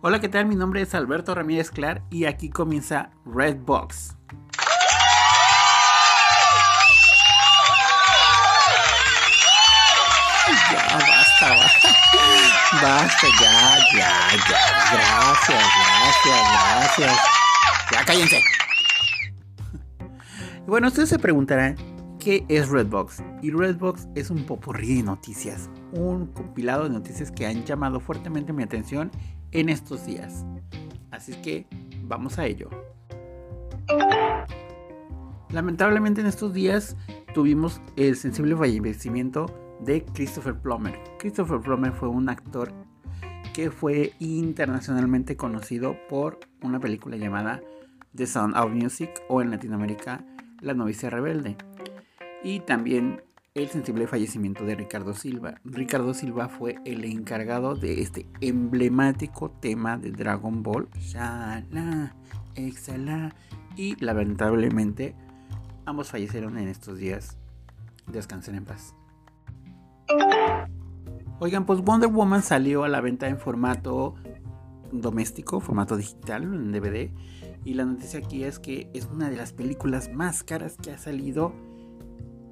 Hola, ¿qué tal? Mi nombre es Alberto Ramírez Clar y aquí comienza Redbox. Ya, basta, basta. Basta, ya, ya, ya. Gracias, gracias, gracias. Ya cállense. Y bueno, ustedes se preguntarán, ¿qué es Redbox? Y Redbox es un popurrí de noticias, un compilado de noticias que han llamado fuertemente mi atención en estos días. Así que vamos a ello. Lamentablemente en estos días tuvimos el sensible fallecimiento de Christopher Plummer. Christopher Plummer fue un actor que fue internacionalmente conocido por una película llamada The Sound of Music o en Latinoamérica La novicia rebelde. Y también el sensible fallecimiento de Ricardo Silva. Ricardo Silva fue el encargado de este emblemático tema de Dragon Ball. Shala, exhala. Y lamentablemente ambos fallecieron en estos días. Descansen en paz. Oigan, pues Wonder Woman salió a la venta en formato doméstico, formato digital, en DVD. Y la noticia aquí es que es una de las películas más caras que ha salido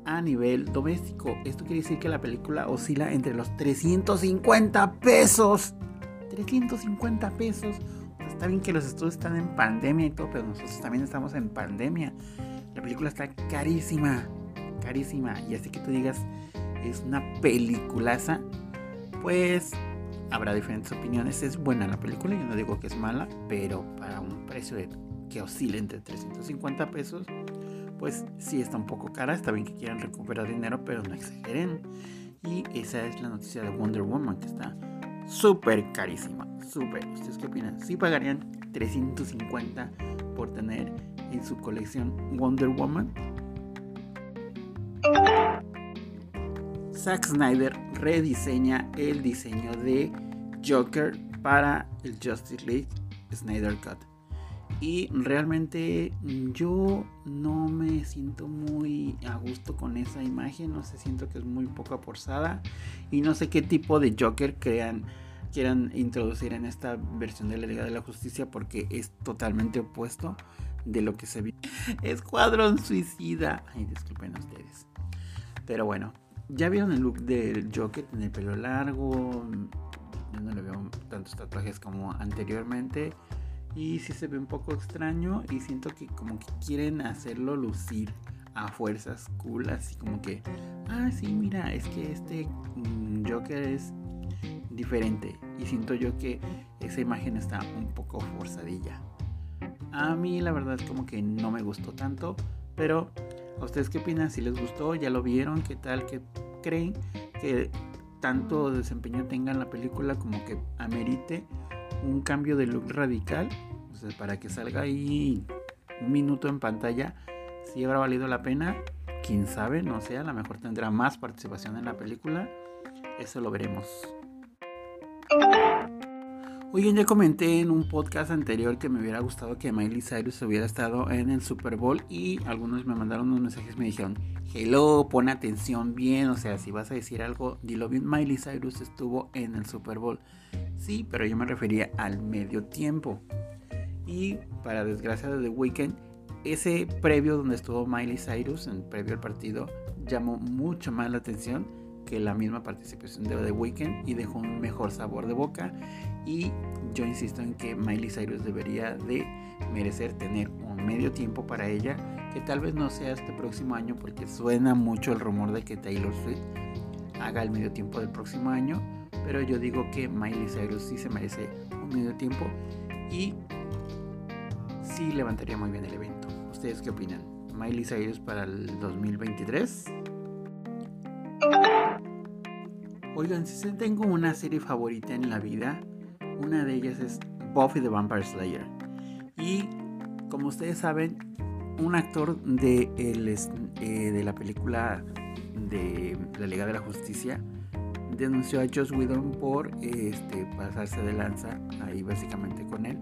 a nivel doméstico. Esto quiere decir que la película oscila entre los 350 pesos. 350 pesos. está bien que los estudios están en pandemia y todo, pero nosotros también estamos en pandemia. La película está carísima, carísima. Y así que tú digas, es una peliculaza, pues habrá diferentes opiniones. Es buena la película, yo no digo que es mala, pero para un precio que oscila entre 350 pesos, pues sí está un poco cara. Está bien que quieran recuperar dinero, pero no exageren. Y esa es la noticia de Wonder Woman, que está súper carísima. Súper. ¿Ustedes qué opinan? ¿Sí pagarían 350 por tener en su colección Wonder Woman? Zack Snyder rediseña el diseño de Joker para el Justice League Snyder Cut. Y realmente yo no me siento muy a gusto con esa imagen. No sé, siento que es muy poco forzada. Y no sé qué tipo de Joker crean, quieran introducir en esta versión de la Liga de la Justicia. Porque es totalmente opuesto de lo que se ve. Escuadrón Suicida. Ay, disculpen ustedes. Pero bueno, ya vieron el look del Joker en el pelo largo. Yo no le veo tantos tatuajes como anteriormente. Y sí se ve un poco extraño y siento que como que quieren hacerlo lucir a fuerzas cool, así como que, ah, sí, mira, es que este mm, Joker es diferente. Y siento yo que esa imagen está un poco forzadilla. A mí la verdad como que no me gustó tanto, pero ¿a ustedes qué opinan? Si les gustó, ya lo vieron, ¿qué tal? ¿Qué creen que tanto desempeño tenga en la película como que amerite un cambio de look radical, para que salga ahí un minuto en pantalla, si habrá valido la pena, quién sabe, no sé, a lo mejor tendrá más participación en la película, eso lo veremos. Oigan, ya comenté en un podcast anterior que me hubiera gustado que Miley Cyrus hubiera estado en el Super Bowl y algunos me mandaron unos mensajes y me dijeron, hello, pon atención bien, o sea, si vas a decir algo, dilo bien, Miley Cyrus estuvo en el Super Bowl. Sí, pero yo me refería al medio tiempo. Y para desgracia de The Weeknd, ese previo donde estuvo Miley Cyrus, en previo al partido, llamó mucho más la atención que la misma participación de The Weeknd y dejó un mejor sabor de boca. Y yo insisto en que Miley Cyrus debería de merecer tener un medio tiempo para ella, que tal vez no sea este próximo año, porque suena mucho el rumor de que Taylor Swift haga el medio tiempo del próximo año, pero yo digo que Miley Cyrus sí se merece un medio tiempo y sí levantaría muy bien el evento. ¿Ustedes qué opinan? ¿Miley Cyrus para el 2023? Oigan, si tengo una serie favorita en la vida, una de ellas es Buffy the Vampire Slayer. Y como ustedes saben, un actor de, eh, de la película de la Liga de la Justicia denunció a Joss Whedon por este, pasarse de lanza ahí básicamente con él.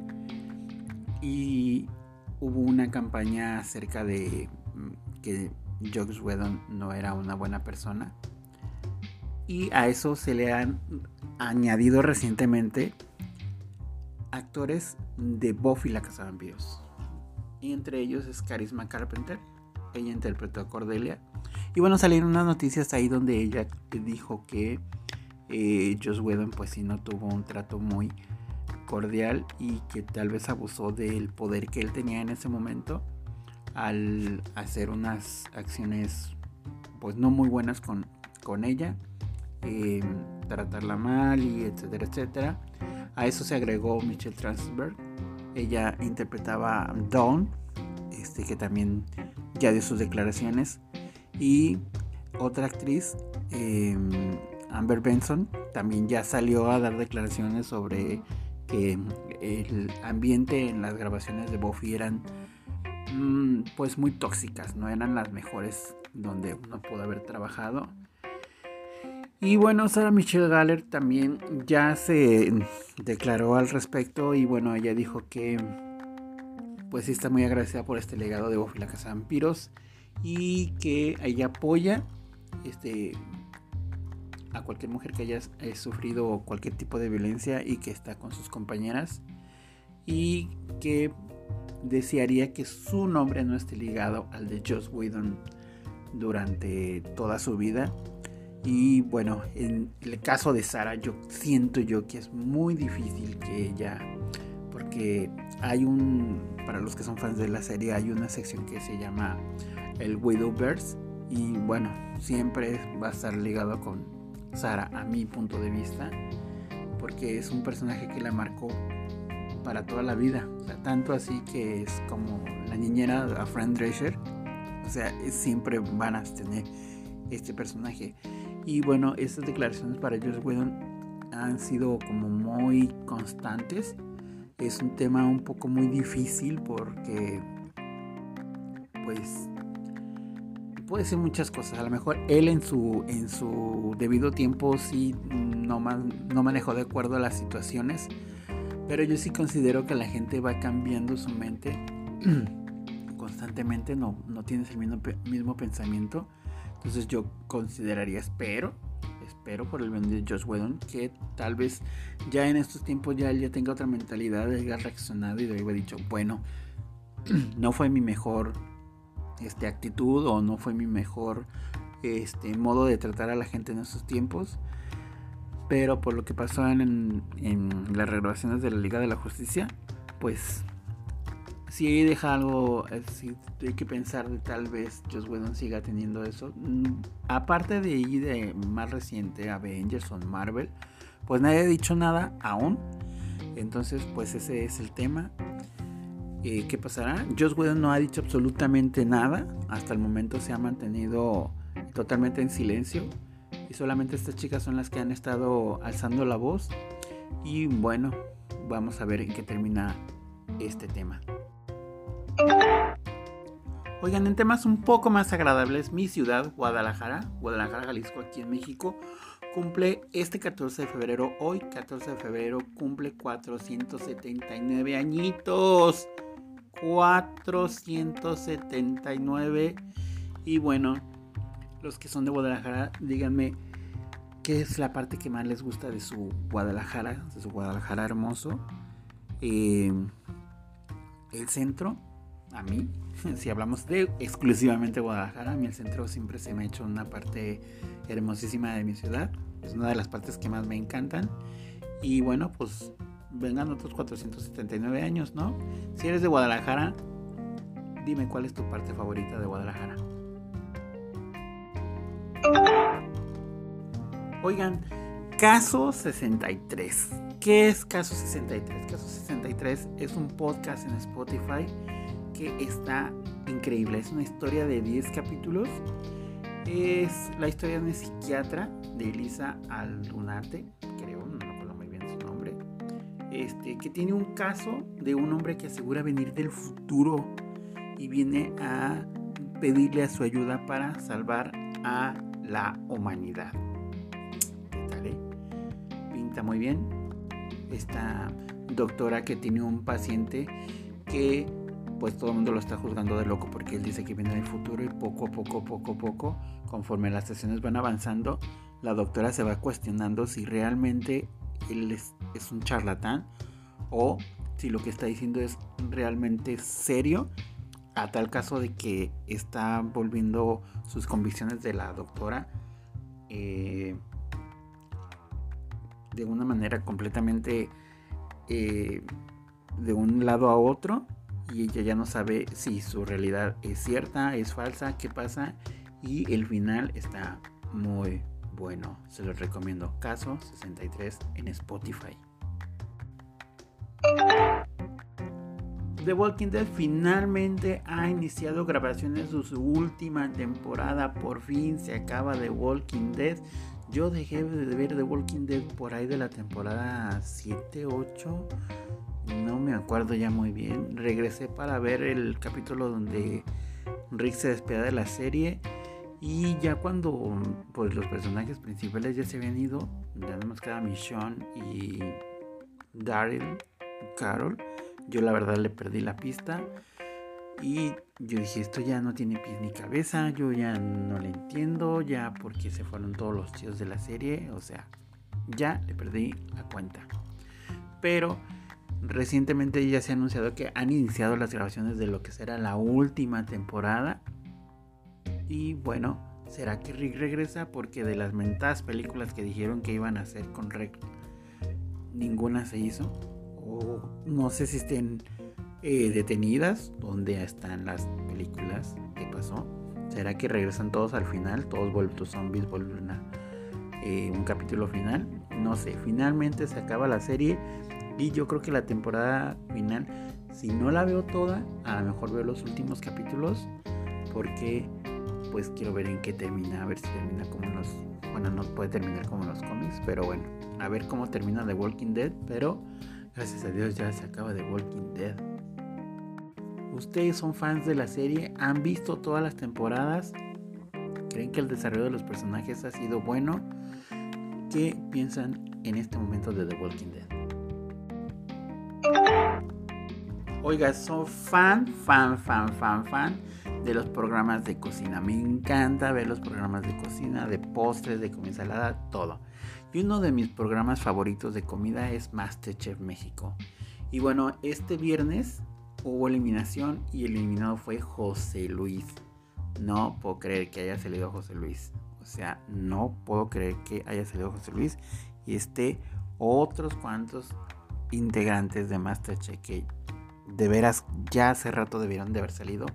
Y hubo una campaña acerca de mm, que Joss Whedon no era una buena persona y a eso se le han añadido recientemente actores de Buffy la Casa de Vampiros. Y entre ellos es Carisma Carpenter. Ella interpretó a Cordelia. Y bueno, salieron unas noticias ahí donde ella dijo que eh, Joss Whedon pues sí no tuvo un trato muy cordial y que tal vez abusó del poder que él tenía en ese momento al hacer unas acciones pues no muy buenas con, con ella, eh, tratarla mal y etcétera, etcétera. A eso se agregó Michelle Transberg. Ella interpretaba Dawn, este, que también ya dio sus declaraciones. Y otra actriz, em, Amber Benson, también ya salió a dar declaraciones sobre que el ambiente en las grabaciones de Buffy eran mm, pues muy tóxicas, no eran las mejores donde uno pudo haber trabajado. Y bueno, Sarah Michelle Galler también ya se declaró al respecto y bueno, ella dijo que pues está muy agradecida por este legado de Buffy la Casa de Vampiros y que ella apoya este a cualquier mujer que haya eh, sufrido cualquier tipo de violencia y que está con sus compañeras y que desearía que su nombre no esté ligado al de Joss Whedon durante toda su vida. Y bueno, en el caso de Sara, yo siento yo que es muy difícil que ella, porque hay un, para los que son fans de la serie, hay una sección que se llama el Widowverse y bueno, siempre va a estar ligado con Sara a mi punto de vista, porque es un personaje que la marcó para toda la vida, tanto así que es como la niñera a Fran Drescher, o sea, siempre van a tener este personaje. Y bueno, estas declaraciones para Joss Whedon han sido como muy constantes. Es un tema un poco muy difícil porque pues puede ser muchas cosas. A lo mejor él en su, en su debido tiempo sí no, no manejó de acuerdo a las situaciones. Pero yo sí considero que la gente va cambiando su mente constantemente, no, no tienes el mismo, mismo pensamiento. Entonces yo consideraría, espero, espero por el bien de Josh Whedon, que tal vez ya en estos tiempos ya él ya tenga otra mentalidad, haya reaccionado y haya dicho, bueno, no fue mi mejor este, actitud o no fue mi mejor este, modo de tratar a la gente en estos tiempos. Pero por lo que pasó en, en las renovaciones de la Liga de la Justicia, pues si deja algo, si hay que pensar de tal vez Joss Whedon siga teniendo eso. Mm, aparte de de más reciente, Avengers o Marvel, pues nadie ha dicho nada aún. Entonces, pues ese es el tema. Eh, ¿Qué pasará? Joss Whedon no ha dicho absolutamente nada. Hasta el momento se ha mantenido totalmente en silencio. Y solamente estas chicas son las que han estado alzando la voz. Y bueno, vamos a ver en qué termina este tema. Oigan, en temas un poco más agradables, mi ciudad, Guadalajara, Guadalajara, Jalisco, aquí en México, cumple este 14 de febrero, hoy 14 de febrero, cumple 479 añitos. 479. Y bueno, los que son de Guadalajara, díganme qué es la parte que más les gusta de su Guadalajara, de su Guadalajara hermoso. Eh, el centro a mí, si hablamos de exclusivamente Guadalajara, a mí el centro siempre se me ha hecho una parte hermosísima de mi ciudad. Es una de las partes que más me encantan. Y bueno, pues vengan otros 479 años, ¿no? Si eres de Guadalajara, dime cuál es tu parte favorita de Guadalajara. Oigan, Caso 63. ¿Qué es Caso 63? Caso 63 es un podcast en Spotify que está increíble. Es una historia de 10 capítulos. Es la historia de una psiquiatra de Elisa Aldunate, este, que tiene un caso de un hombre que asegura venir del futuro y viene a pedirle a su ayuda para salvar a la humanidad. ¿Qué tal, eh? Pinta muy bien. Esta doctora que tiene un paciente que pues todo el mundo lo está juzgando de loco porque él dice que viene del futuro y poco a poco, poco a poco, conforme las sesiones van avanzando, la doctora se va cuestionando si realmente él es, un charlatán o si lo que está diciendo es realmente serio, a tal caso de que está volviendo sus convicciones de la doctora eh, de una manera completamente eh, de un lado a otro y ella ya no sabe si su realidad es cierta, es falsa, qué pasa y el final está muy bueno, se los recomiendo. Caso 63 en Spotify. The Walking Dead finalmente ha iniciado grabaciones de su última temporada. Por fin se acaba The Walking Dead. Yo dejé de ver The Walking Dead por ahí de la temporada 7, 8. No me acuerdo ya muy bien. Regresé para ver el capítulo donde Rick se despide de la serie. Y ya cuando pues, los personajes principales ya se habían ido, ya nada más queda y Daryl, Carol yo la verdad le perdí la pista. Y yo dije, esto ya no tiene pies ni cabeza, yo ya no le entiendo, ya porque se fueron todos los tíos de la serie, o sea, ya le perdí la cuenta. Pero recientemente ya se ha anunciado que han iniciado las grabaciones de lo que será la última temporada. Y bueno, ¿será que Rick regresa? Porque de las mentadas películas que dijeron que iban a hacer con Rick, ninguna se hizo no sé si estén eh, detenidas, donde están las películas, qué pasó. ¿Será que regresan todos al final? Todos vuelven, zombies vuelven a eh, un capítulo final. No sé, finalmente se acaba la serie y yo creo que la temporada final, si no la veo toda, a lo mejor veo los últimos capítulos porque pues quiero ver en qué termina, a ver si termina como los, bueno, no puede terminar como los cómics, pero bueno, a ver cómo termina The Walking Dead, pero Gracias a Dios ya se acaba de Walking Dead. ¿Ustedes son fans de la serie? ¿Han visto todas las temporadas? ¿Creen que el desarrollo de los personajes ha sido bueno? ¿Qué piensan en este momento de The Walking Dead? Oiga, soy fan, fan, fan, fan, fan de los programas de cocina. Me encanta ver los programas de cocina, de postres, de comida salada, todo. Y uno de mis programas favoritos de comida es Masterchef México. Y bueno, este viernes hubo eliminación y el eliminado fue José Luis. No puedo creer que haya salido José Luis. O sea, no puedo creer que haya salido José Luis y esté otros cuantos integrantes de Masterchef que de veras ya hace rato debieron de haber salido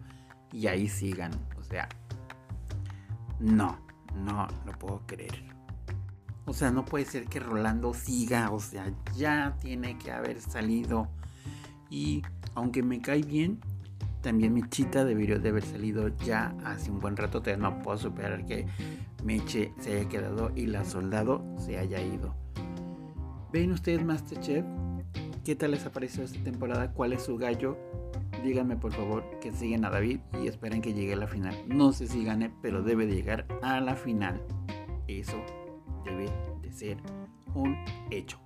y ahí sigan. O sea, no, no lo puedo creer. O sea, no puede ser que Rolando siga, o sea, ya tiene que haber salido. Y aunque me cae bien, también Michita debería de haber salido ya hace un buen rato. Todavía no puedo superar que Meche se haya quedado y la soldado se haya ido. ¿Ven ustedes Masterchef? ¿Qué tal les ha parecido esta temporada? ¿Cuál es su gallo? Díganme por favor que siguen a David y esperen que llegue a la final. No sé si gane, pero debe de llegar a la final. Eso debe de ser un hecho.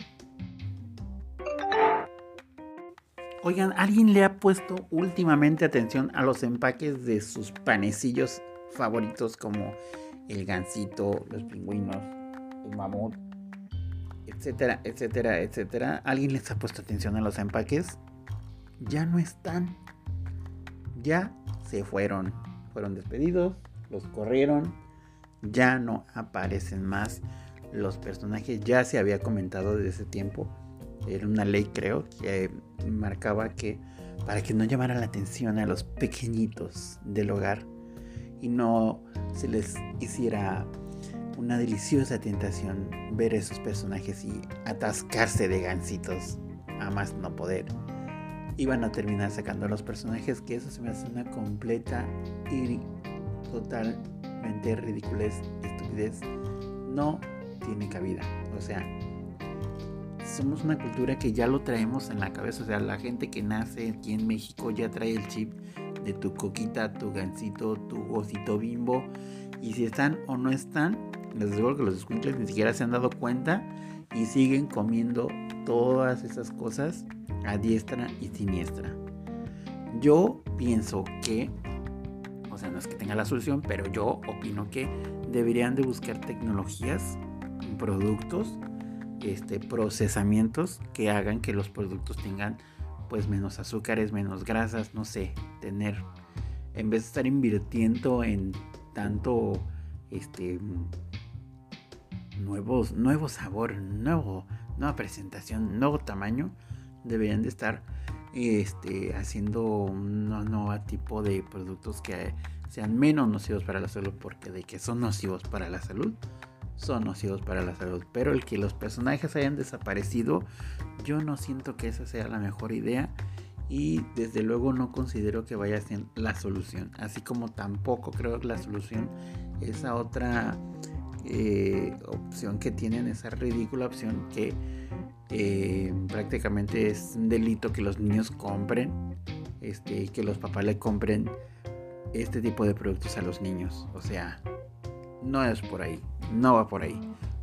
Oigan, ¿alguien le ha puesto últimamente atención a los empaques de sus panecillos favoritos como el gansito, los pingüinos, el mamut, etcétera, etcétera, etcétera? ¿Alguien les ha puesto atención a los empaques? Ya no están. Ya se fueron. Fueron despedidos, los corrieron, ya no aparecen más los personajes ya se había comentado desde ese tiempo. Era una ley creo que marcaba que para que no llamara la atención a los pequeñitos del hogar y no se les hiciera una deliciosa tentación ver esos personajes y atascarse de gansitos a más no poder. Iban a terminar sacando a los personajes que eso se me hace una completa y totalmente ridiculez, estupidez. No tiene cabida. O sea, somos una cultura que ya lo traemos en la cabeza. O sea, la gente que nace aquí en México ya trae el chip de tu coquita, tu gansito, tu osito bimbo. Y si están o no están, les digo que los escuincles ni siquiera se han dado cuenta y siguen comiendo todas esas cosas a diestra y siniestra. Yo pienso que, o sea, no es que tenga la solución, pero yo opino que deberían de buscar tecnologías productos este, procesamientos que hagan que los productos tengan pues menos azúcares, menos grasas, no sé, tener en vez de estar invirtiendo en tanto este nuevos nuevo sabor, nuevo nueva presentación, nuevo tamaño, deberían de estar este haciendo un nuevo tipo de productos que sean menos nocivos para la salud porque de que son nocivos para la salud son nocivos para la salud. Pero el que los personajes hayan desaparecido, yo no siento que esa sea la mejor idea. Y desde luego no considero que vaya a ser la solución. Así como tampoco creo que la solución, esa otra eh, opción que tienen, esa ridícula opción que eh, prácticamente es un delito que los niños compren. Este, que los papás le compren este tipo de productos a los niños. O sea, no es por ahí no va por ahí.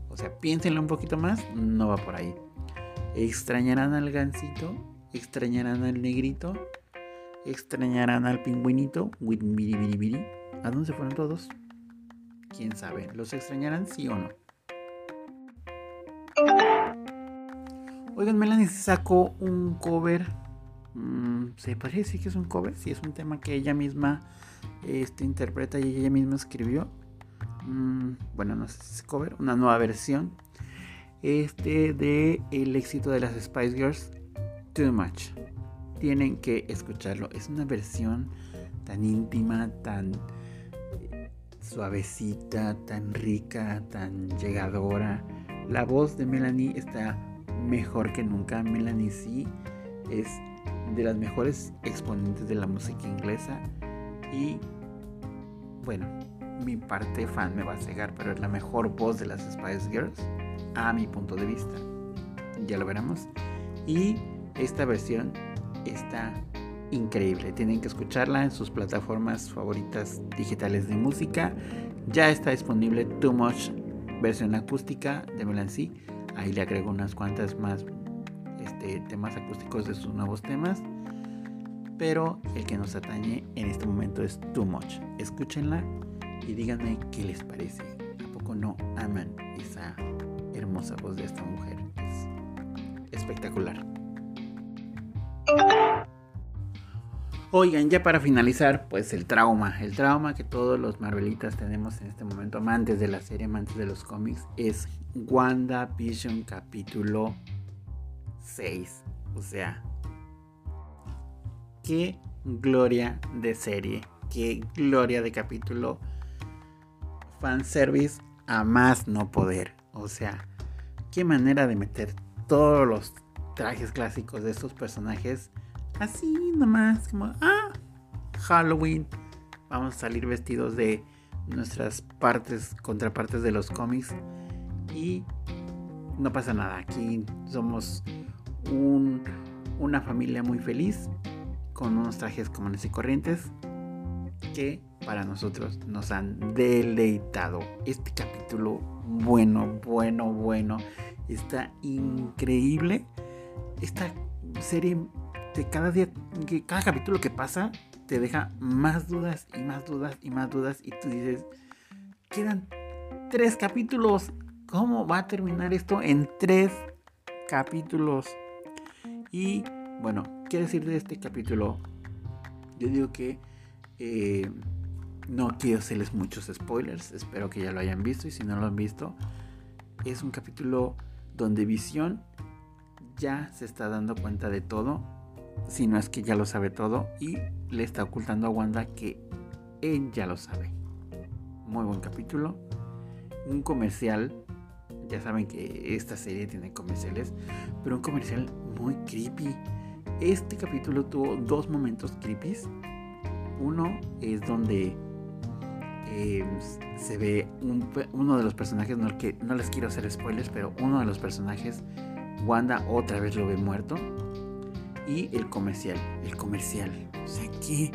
O sea, piénsenlo un poquito más, no va por ahí. Extrañarán al gansito, extrañarán al negrito, extrañarán al pingüinito, ¿A dónde se fueron todos? Quién sabe, ¿los extrañarán sí o no? Oigan, Melanie sacó un cover. Mm, se parece que es un cover. Si es un tema que ella misma este, interpreta y ella misma escribió. Mm, bueno, no sé si es cover, una nueva versión este de el éxito de las Spice Girls, Too Much. Tienen que escucharlo. Es una versión tan íntima, tan suavecita, tan rica, tan llegadora. La voz de Melanie está mejor que nunca. Melanie sí es de las mejores exponentes de la música inglesa y bueno, mi parte fan me va a cegar, pero es la mejor voz de las Spice Girls a mi punto de vista. Ya lo veremos. Y esta versión está increíble. Tienen que escucharla en sus plataformas favoritas digitales de música. Ya está disponible Too Much versión acústica de Melancy. Ahí le agrego unas cuantas más este, temas acústicos de sus nuevos temas. Pero el que nos atañe en este momento es Too Much. Escúchenla y díganme qué les parece. ¿A poco no aman esa hermosa voz de esta mujer? Es espectacular. Oigan, ya para finalizar, pues el trauma. El trauma que todos los Marvelitas tenemos en este momento, amantes de la serie, amantes de los cómics, es WandaVision capítulo 6. O sea, qué gloria de serie, qué gloria de capítulo fanservice a más no poder. O sea, qué manera de meter todos los trajes clásicos de estos personajes así nomás, como, ah, Halloween, vamos a salir vestidos de nuestras partes, contrapartes de los cómics y no pasa nada, aquí somos una familia muy feliz con unos trajes comunes y corrientes que para nosotros nos han deleitado. Este capítulo, bueno, bueno, bueno, está increíble. Esta serie cada día, que cada capítulo que pasa, te deja más dudas y más dudas y más dudas. Y tú dices, quedan tres capítulos. ¿Cómo va a terminar esto en tres capítulos? Y bueno, ¿qué decir de este capítulo? Yo digo que eh, no quiero hacerles muchos spoilers, espero que ya lo hayan visto y si no lo han visto, es un capítulo donde Visión ya se está dando cuenta de todo, si no es que ya lo sabe todo y le está ocultando a Wanda que él ya lo sabe. Muy buen capítulo, un comercial, ya saben que esta serie tiene comerciales, pero un comercial muy creepy. Este capítulo tuvo dos momentos creepy. Uno es donde eh, se ve uno de los personajes, no, que, no les quiero hacer spoilers, pero uno de los personajes, Wanda otra vez lo ve muerto. Y el comercial, el comercial. O sea, que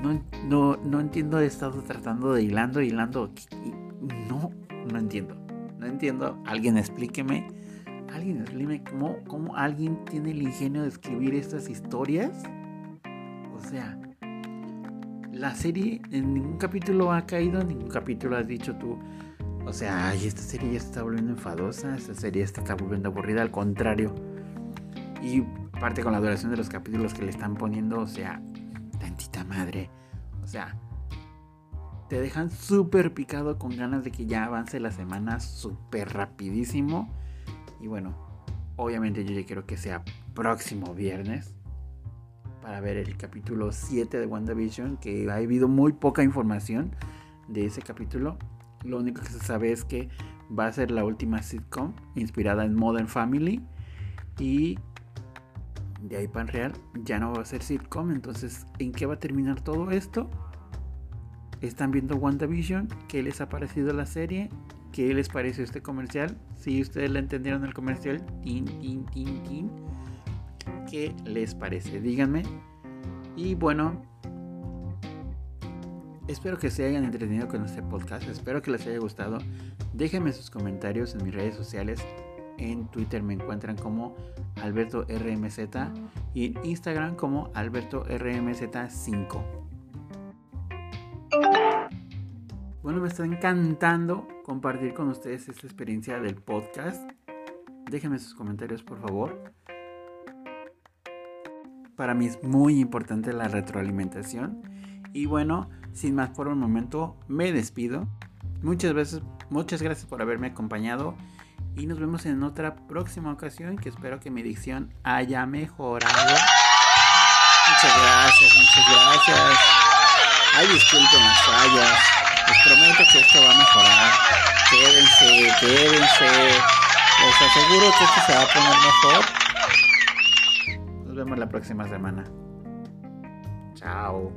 no, no, no entiendo, he estado tratando de hilando, hilando. No, no entiendo. No entiendo. Alguien explíqueme. Alguien explíqueme cómo, cómo alguien tiene el ingenio de escribir estas historias. O sea, la serie en ningún capítulo ha caído, en ningún capítulo has dicho tú, O sea, ay, esta serie ya se está volviendo enfadosa, esta serie se está volviendo aburrida, al contrario. Y parte con la duración de los capítulos que le están poniendo, o sea, tantita madre. O sea, te dejan súper picado con ganas de que ya avance la semana súper rapidísimo. Y bueno, obviamente yo ya quiero que sea próximo viernes para ver el capítulo 7 de WandaVision, que ha habido muy poca información de ese capítulo. Lo único que se sabe es que va a ser la última sitcom inspirada en Modern Family y de ahí para real ya no va a ser sitcom. Entonces, ¿en qué va a terminar todo esto? ¿Están viendo WandaVision? ¿Qué les ha parecido la serie? ¿Qué les pareció este comercial? Si ustedes le entendieron el comercial, tin, tin, tin, tin. ¿Qué les parece? Díganme. Y bueno, espero que se hayan entretenido con este podcast. Espero que les haya gustado. Déjenme sus comentarios en mis redes sociales. En Twitter me encuentran como Alberto RMZ y en Instagram como Alberto RMZ5. Bueno, me está encantando compartir con ustedes esta experiencia del podcast. Déjenme sus comentarios, por favor. Para mí es muy importante la retroalimentación. Y bueno, sin más por un momento, me despido. Muchas veces, muchas gracias por haberme acompañado. Y nos vemos en otra próxima ocasión que espero que mi dicción haya mejorado. Muchas gracias, muchas gracias. Ay, disculpen las fallas. Les prometo que esto va a mejorar. Quédense, quédense. Les aseguro que esto se va a poner mejor vemos la próxima semana. Chao.